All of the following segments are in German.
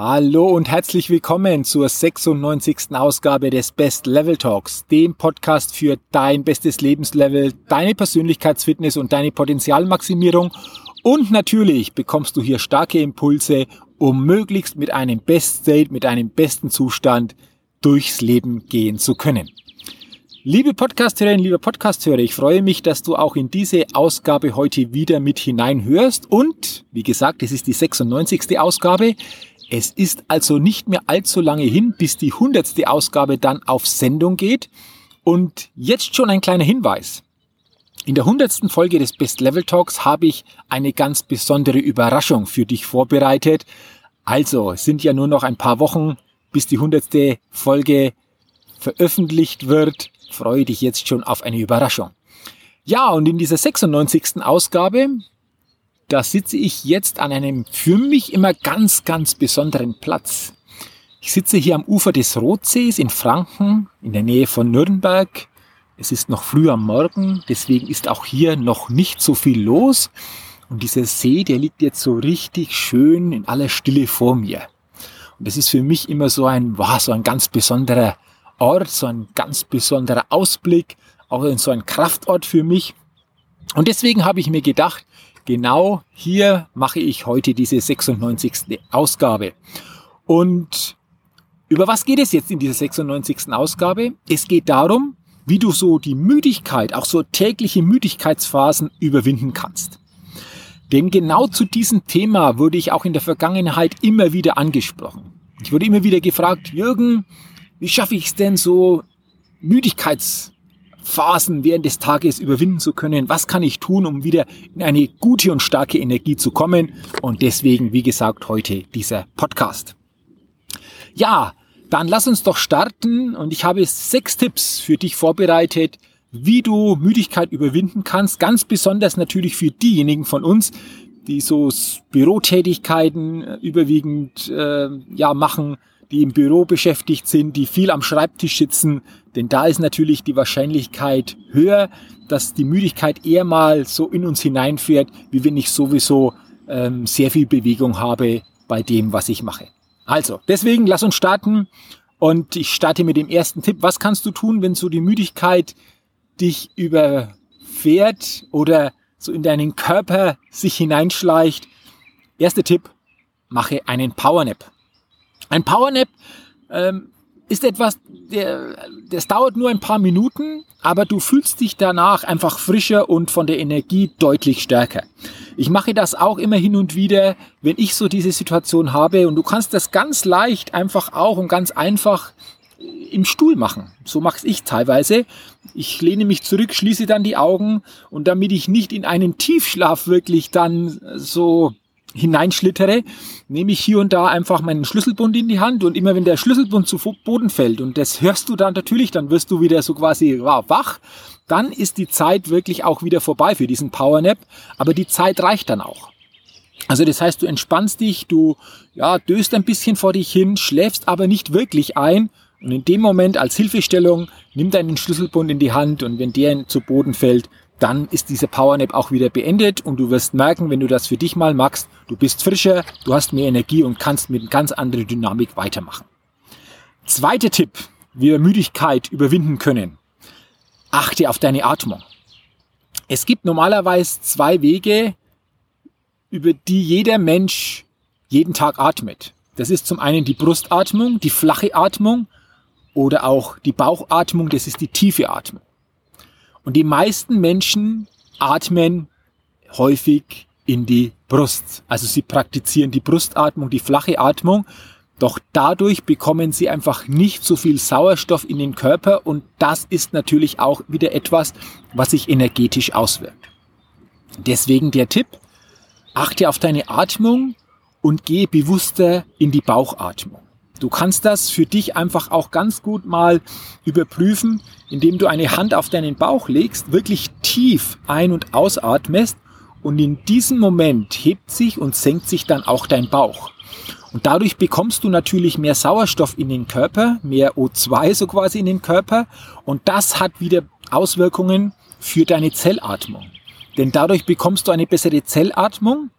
Hallo und herzlich willkommen zur 96. Ausgabe des Best Level Talks, dem Podcast für dein bestes Lebenslevel, deine Persönlichkeitsfitness und deine Potenzialmaximierung. Und natürlich bekommst du hier starke Impulse, um möglichst mit einem Best State, mit einem besten Zustand durchs Leben gehen zu können. Liebe Podcasthörerin, lieber Podcasthörer, ich freue mich, dass du auch in diese Ausgabe heute wieder mit hineinhörst. Und, wie gesagt, es ist die 96. Ausgabe. Es ist also nicht mehr allzu lange hin, bis die hundertste Ausgabe dann auf Sendung geht. Und jetzt schon ein kleiner Hinweis. In der hundertsten Folge des Best Level Talks habe ich eine ganz besondere Überraschung für dich vorbereitet. Also, sind ja nur noch ein paar Wochen, bis die hundertste Folge veröffentlicht wird. Freue dich jetzt schon auf eine Überraschung. Ja, und in dieser 96. Ausgabe da sitze ich jetzt an einem für mich immer ganz, ganz besonderen Platz. Ich sitze hier am Ufer des Rotsees in Franken, in der Nähe von Nürnberg. Es ist noch früh am Morgen, deswegen ist auch hier noch nicht so viel los. Und dieser See, der liegt jetzt so richtig schön in aller Stille vor mir. Und das ist für mich immer so ein, wow, so ein ganz besonderer Ort, so ein ganz besonderer Ausblick, auch so ein Kraftort für mich. Und deswegen habe ich mir gedacht, Genau hier mache ich heute diese 96. Ausgabe. Und über was geht es jetzt in dieser 96. Ausgabe? Es geht darum, wie du so die Müdigkeit, auch so tägliche Müdigkeitsphasen überwinden kannst. Denn genau zu diesem Thema wurde ich auch in der Vergangenheit immer wieder angesprochen. Ich wurde immer wieder gefragt, Jürgen, wie schaffe ich es denn so Müdigkeits Phasen während des Tages überwinden zu können. Was kann ich tun, um wieder in eine gute und starke Energie zu kommen? Und deswegen, wie gesagt, heute dieser Podcast. Ja, dann lass uns doch starten und ich habe sechs Tipps für dich vorbereitet, wie du Müdigkeit überwinden kannst. Ganz besonders natürlich für diejenigen von uns, die so Bürotätigkeiten überwiegend äh, ja machen, die im Büro beschäftigt sind, die viel am Schreibtisch sitzen, denn da ist natürlich die Wahrscheinlichkeit höher, dass die Müdigkeit eher mal so in uns hineinfährt, wie wenn ich sowieso ähm, sehr viel Bewegung habe bei dem, was ich mache. Also, deswegen lass uns starten und ich starte mit dem ersten Tipp. Was kannst du tun, wenn so die Müdigkeit dich überfährt oder so in deinen Körper sich hineinschleicht? Erster Tipp, mache einen Powernap. Ein Powernap ähm, ist etwas, der, das dauert nur ein paar Minuten, aber du fühlst dich danach einfach frischer und von der Energie deutlich stärker. Ich mache das auch immer hin und wieder, wenn ich so diese Situation habe und du kannst das ganz leicht einfach auch und ganz einfach im Stuhl machen. So mache ich teilweise. Ich lehne mich zurück, schließe dann die Augen und damit ich nicht in einen Tiefschlaf wirklich dann so hineinschlittere, nehme ich hier und da einfach meinen Schlüsselbund in die Hand und immer wenn der Schlüsselbund zu Boden fällt und das hörst du dann natürlich, dann wirst du wieder so quasi wach, dann ist die Zeit wirklich auch wieder vorbei für diesen Powernap, aber die Zeit reicht dann auch. Also das heißt, du entspannst dich, du ja, döst ein bisschen vor dich hin, schläfst aber nicht wirklich ein und in dem Moment als Hilfestellung nimm deinen Schlüsselbund in die Hand und wenn der zu Boden fällt, dann ist diese Powernap auch wieder beendet und du wirst merken, wenn du das für dich mal machst, du bist frischer, du hast mehr Energie und kannst mit ganz anderer Dynamik weitermachen. Zweiter Tipp, wie wir Müdigkeit überwinden können. Achte auf deine Atmung. Es gibt normalerweise zwei Wege, über die jeder Mensch jeden Tag atmet. Das ist zum einen die Brustatmung, die flache Atmung oder auch die Bauchatmung, das ist die tiefe Atmung. Und die meisten Menschen atmen häufig in die Brust. Also sie praktizieren die Brustatmung, die flache Atmung. Doch dadurch bekommen sie einfach nicht so viel Sauerstoff in den Körper und das ist natürlich auch wieder etwas, was sich energetisch auswirkt. Deswegen der Tipp, achte auf deine Atmung und gehe bewusster in die Bauchatmung. Du kannst das für dich einfach auch ganz gut mal überprüfen, indem du eine Hand auf deinen Bauch legst, wirklich tief ein- und ausatmest und in diesem Moment hebt sich und senkt sich dann auch dein Bauch. Und dadurch bekommst du natürlich mehr Sauerstoff in den Körper, mehr O2 so quasi in den Körper und das hat wieder Auswirkungen für deine Zellatmung. Denn dadurch bekommst du eine bessere Zellatmung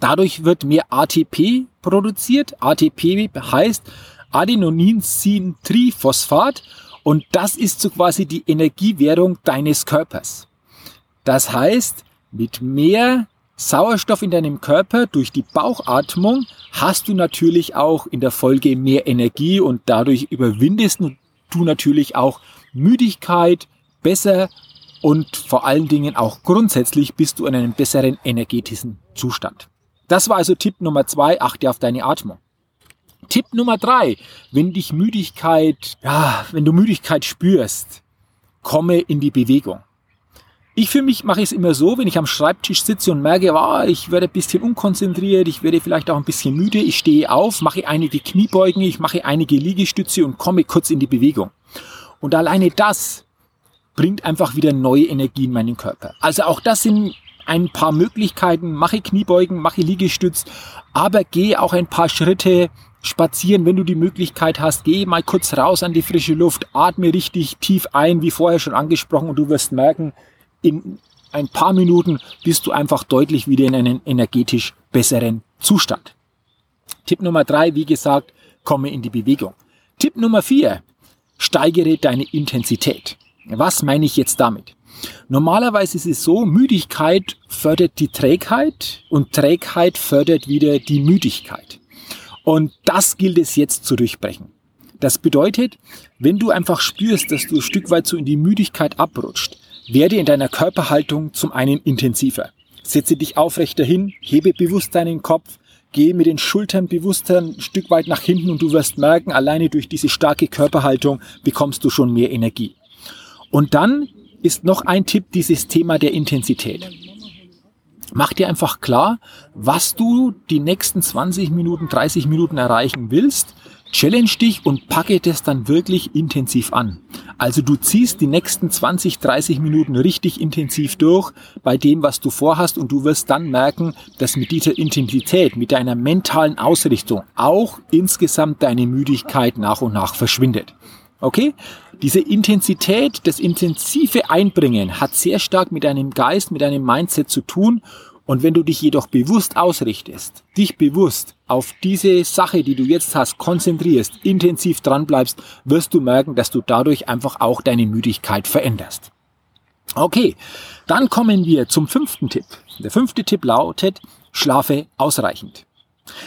Dadurch wird mehr ATP produziert. ATP heißt Adenosintriphosphat und das ist so quasi die Energiewährung deines Körpers. Das heißt, mit mehr Sauerstoff in deinem Körper durch die Bauchatmung hast du natürlich auch in der Folge mehr Energie und dadurch überwindest du natürlich auch Müdigkeit besser und vor allen Dingen auch grundsätzlich bist du in einem besseren energetischen Zustand. Das war also Tipp Nummer zwei, achte auf deine Atmung. Tipp Nummer drei, wenn dich Müdigkeit, ja, wenn du Müdigkeit spürst, komme in die Bewegung. Ich für mich mache es immer so, wenn ich am Schreibtisch sitze und merke, oh, ich werde ein bisschen unkonzentriert, ich werde vielleicht auch ein bisschen müde, ich stehe auf, mache einige Kniebeugen, ich mache einige Liegestütze und komme kurz in die Bewegung. Und alleine das bringt einfach wieder neue Energie in meinen Körper. Also auch das sind ein paar Möglichkeiten, mache Kniebeugen, mache Liegestütz, aber geh auch ein paar Schritte spazieren, wenn du die Möglichkeit hast. Geh mal kurz raus an die frische Luft, atme richtig tief ein, wie vorher schon angesprochen, und du wirst merken, in ein paar Minuten bist du einfach deutlich wieder in einen energetisch besseren Zustand. Tipp Nummer drei, wie gesagt, komme in die Bewegung. Tipp Nummer vier, steigere deine Intensität. Was meine ich jetzt damit? Normalerweise ist es so, Müdigkeit fördert die Trägheit und Trägheit fördert wieder die Müdigkeit. Und das gilt es jetzt zu durchbrechen. Das bedeutet, wenn du einfach spürst, dass du ein Stück weit so in die Müdigkeit abrutscht, werde in deiner Körperhaltung zum einen intensiver. Setze dich aufrechter hin, hebe bewusst deinen Kopf, gehe mit den Schultern bewusst ein Stück weit nach hinten und du wirst merken, alleine durch diese starke Körperhaltung bekommst du schon mehr Energie. Und dann ist noch ein Tipp dieses Thema der Intensität. Mach dir einfach klar, was du die nächsten 20 Minuten, 30 Minuten erreichen willst. Challenge dich und packe das dann wirklich intensiv an. Also du ziehst die nächsten 20, 30 Minuten richtig intensiv durch bei dem, was du vorhast und du wirst dann merken, dass mit dieser Intensität, mit deiner mentalen Ausrichtung auch insgesamt deine Müdigkeit nach und nach verschwindet. Okay? Diese Intensität, das intensive Einbringen hat sehr stark mit deinem Geist, mit deinem Mindset zu tun. Und wenn du dich jedoch bewusst ausrichtest, dich bewusst auf diese Sache, die du jetzt hast, konzentrierst, intensiv dran bleibst, wirst du merken, dass du dadurch einfach auch deine Müdigkeit veränderst. Okay, dann kommen wir zum fünften Tipp. Der fünfte Tipp lautet, schlafe ausreichend.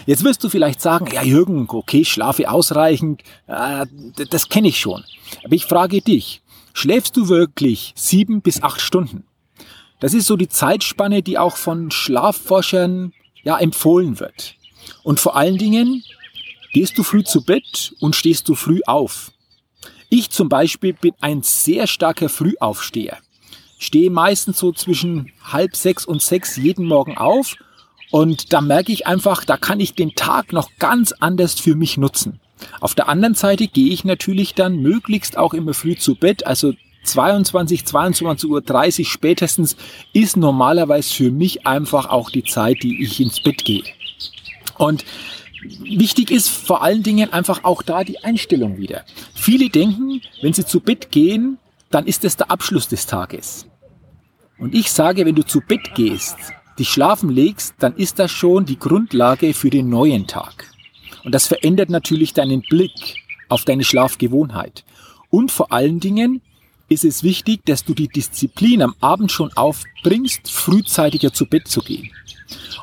Jetzt wirst du vielleicht sagen, ja Jürgen, okay, schlafe ausreichend, äh, das kenne ich schon. Aber ich frage dich, schläfst du wirklich sieben bis acht Stunden? Das ist so die Zeitspanne, die auch von Schlafforschern ja empfohlen wird. Und vor allen Dingen, gehst du früh zu Bett und stehst du früh auf. Ich zum Beispiel bin ein sehr starker Frühaufsteher. Stehe meistens so zwischen halb sechs und sechs jeden Morgen auf und da merke ich einfach, da kann ich den Tag noch ganz anders für mich nutzen. Auf der anderen Seite gehe ich natürlich dann möglichst auch immer früh zu Bett, also 22, 22 Uhr 30 spätestens ist normalerweise für mich einfach auch die Zeit, die ich ins Bett gehe. Und wichtig ist vor allen Dingen einfach auch da die Einstellung wieder. Viele denken, wenn sie zu Bett gehen, dann ist es der Abschluss des Tages. Und ich sage, wenn du zu Bett gehst, dich schlafen legst, dann ist das schon die Grundlage für den neuen Tag. Und das verändert natürlich deinen Blick auf deine Schlafgewohnheit. Und vor allen Dingen ist es wichtig, dass du die Disziplin am Abend schon aufbringst, frühzeitiger zu Bett zu gehen.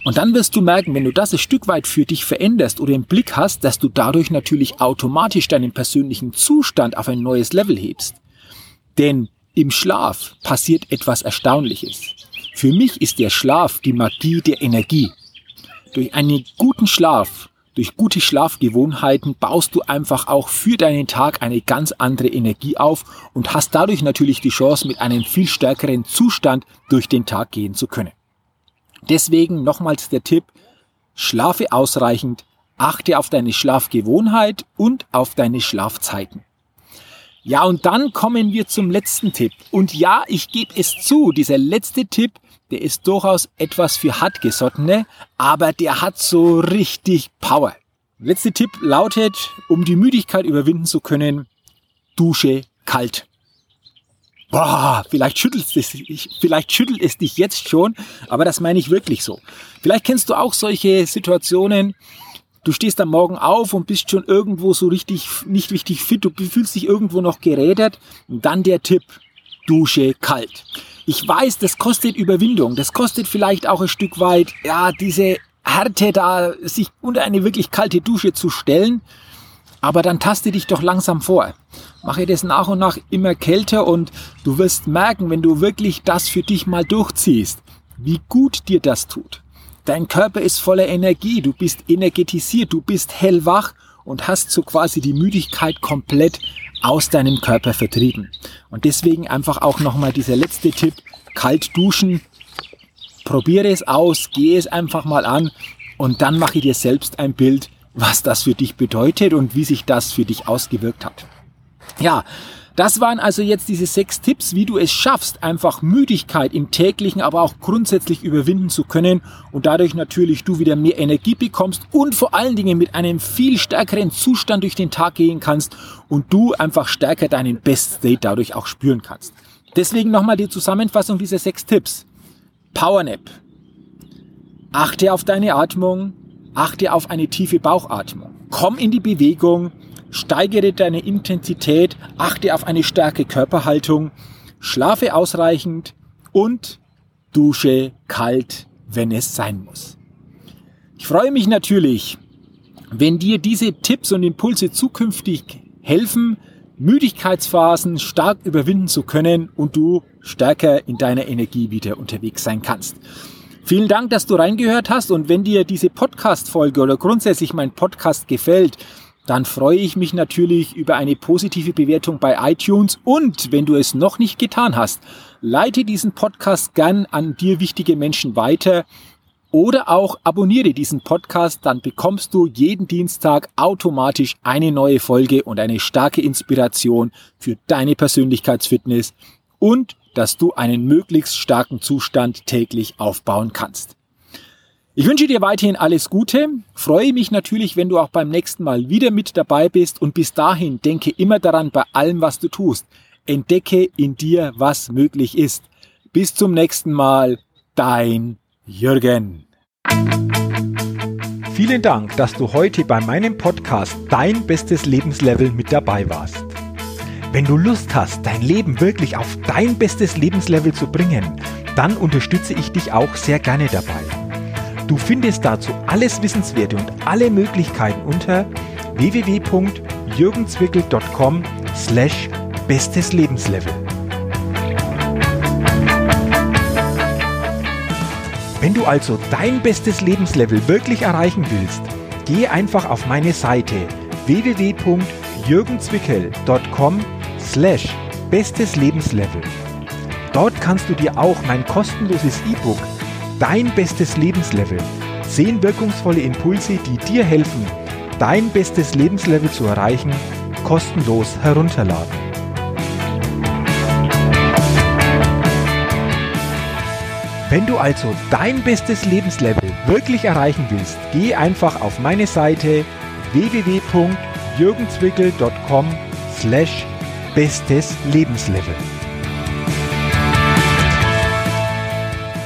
Und dann wirst du merken, wenn du das ein Stück weit für dich veränderst oder im Blick hast, dass du dadurch natürlich automatisch deinen persönlichen Zustand auf ein neues Level hebst. Denn im Schlaf passiert etwas Erstaunliches. Für mich ist der Schlaf die Magie der Energie. Durch einen guten Schlaf, durch gute Schlafgewohnheiten baust du einfach auch für deinen Tag eine ganz andere Energie auf und hast dadurch natürlich die Chance, mit einem viel stärkeren Zustand durch den Tag gehen zu können. Deswegen nochmals der Tipp, schlafe ausreichend, achte auf deine Schlafgewohnheit und auf deine Schlafzeiten. Ja, und dann kommen wir zum letzten Tipp. Und ja, ich gebe es zu, dieser letzte Tipp, der ist durchaus etwas für Hartgesottene, aber der hat so richtig Power. Letzter Tipp lautet, um die Müdigkeit überwinden zu können, Dusche kalt. Boah, vielleicht schüttelt, es dich, vielleicht schüttelt es dich jetzt schon, aber das meine ich wirklich so. Vielleicht kennst du auch solche Situationen, du stehst am Morgen auf und bist schon irgendwo so richtig, nicht richtig fit, du fühlst dich irgendwo noch gerädert. Und dann der Tipp, Dusche kalt. Ich weiß, das kostet Überwindung, das kostet vielleicht auch ein Stück weit, ja, diese Härte da, sich unter eine wirklich kalte Dusche zu stellen. Aber dann taste dich doch langsam vor. Mache das nach und nach immer kälter und du wirst merken, wenn du wirklich das für dich mal durchziehst, wie gut dir das tut. Dein Körper ist voller Energie, du bist energetisiert, du bist hellwach und hast so quasi die Müdigkeit komplett aus deinem Körper vertrieben. Und deswegen einfach auch nochmal dieser letzte Tipp, kalt duschen. Probiere es aus, gehe es einfach mal an und dann mache dir selbst ein Bild, was das für dich bedeutet und wie sich das für dich ausgewirkt hat. Ja, das waren also jetzt diese sechs Tipps, wie du es schaffst, einfach Müdigkeit im täglichen, aber auch grundsätzlich überwinden zu können und dadurch natürlich du wieder mehr Energie bekommst und vor allen Dingen mit einem viel stärkeren Zustand durch den Tag gehen kannst und du einfach stärker deinen Best State dadurch auch spüren kannst. Deswegen nochmal die Zusammenfassung dieser sechs Tipps. Powernap. Achte auf deine Atmung, achte auf eine tiefe Bauchatmung. Komm in die Bewegung, steigere deine Intensität, achte auf eine starke Körperhaltung, schlafe ausreichend und dusche kalt, wenn es sein muss. Ich freue mich natürlich, wenn dir diese Tipps und Impulse zukünftig helfen, Müdigkeitsphasen stark überwinden zu können und du stärker in deiner Energie wieder unterwegs sein kannst. Vielen Dank, dass du reingehört hast und wenn dir diese Podcast-Folge oder grundsätzlich mein Podcast gefällt, dann freue ich mich natürlich über eine positive Bewertung bei iTunes und wenn du es noch nicht getan hast, leite diesen Podcast gern an dir wichtige Menschen weiter oder auch abonniere diesen Podcast, dann bekommst du jeden Dienstag automatisch eine neue Folge und eine starke Inspiration für deine Persönlichkeitsfitness und dass du einen möglichst starken Zustand täglich aufbauen kannst. Ich wünsche dir weiterhin alles Gute, freue mich natürlich, wenn du auch beim nächsten Mal wieder mit dabei bist und bis dahin denke immer daran bei allem, was du tust. Entdecke in dir, was möglich ist. Bis zum nächsten Mal, dein Jürgen. Vielen Dank, dass du heute bei meinem Podcast Dein bestes Lebenslevel mit dabei warst. Wenn du Lust hast, dein Leben wirklich auf dein bestes Lebenslevel zu bringen, dann unterstütze ich dich auch sehr gerne dabei. Du findest dazu alles Wissenswerte und alle Möglichkeiten unter www.jürgenzwickel.com slash bestes Lebenslevel. Wenn du also dein bestes Lebenslevel wirklich erreichen willst, geh einfach auf meine Seite www.jürgenzwickel.com slash bestes Lebenslevel. Dort kannst du dir auch mein kostenloses E-Book Dein bestes Lebenslevel. Zehn wirkungsvolle Impulse, die dir helfen, dein bestes Lebenslevel zu erreichen, kostenlos herunterladen. Wenn du also dein bestes Lebenslevel wirklich erreichen willst, geh einfach auf meine Seite www.jürgenzwickel.com slash bestes Lebenslevel.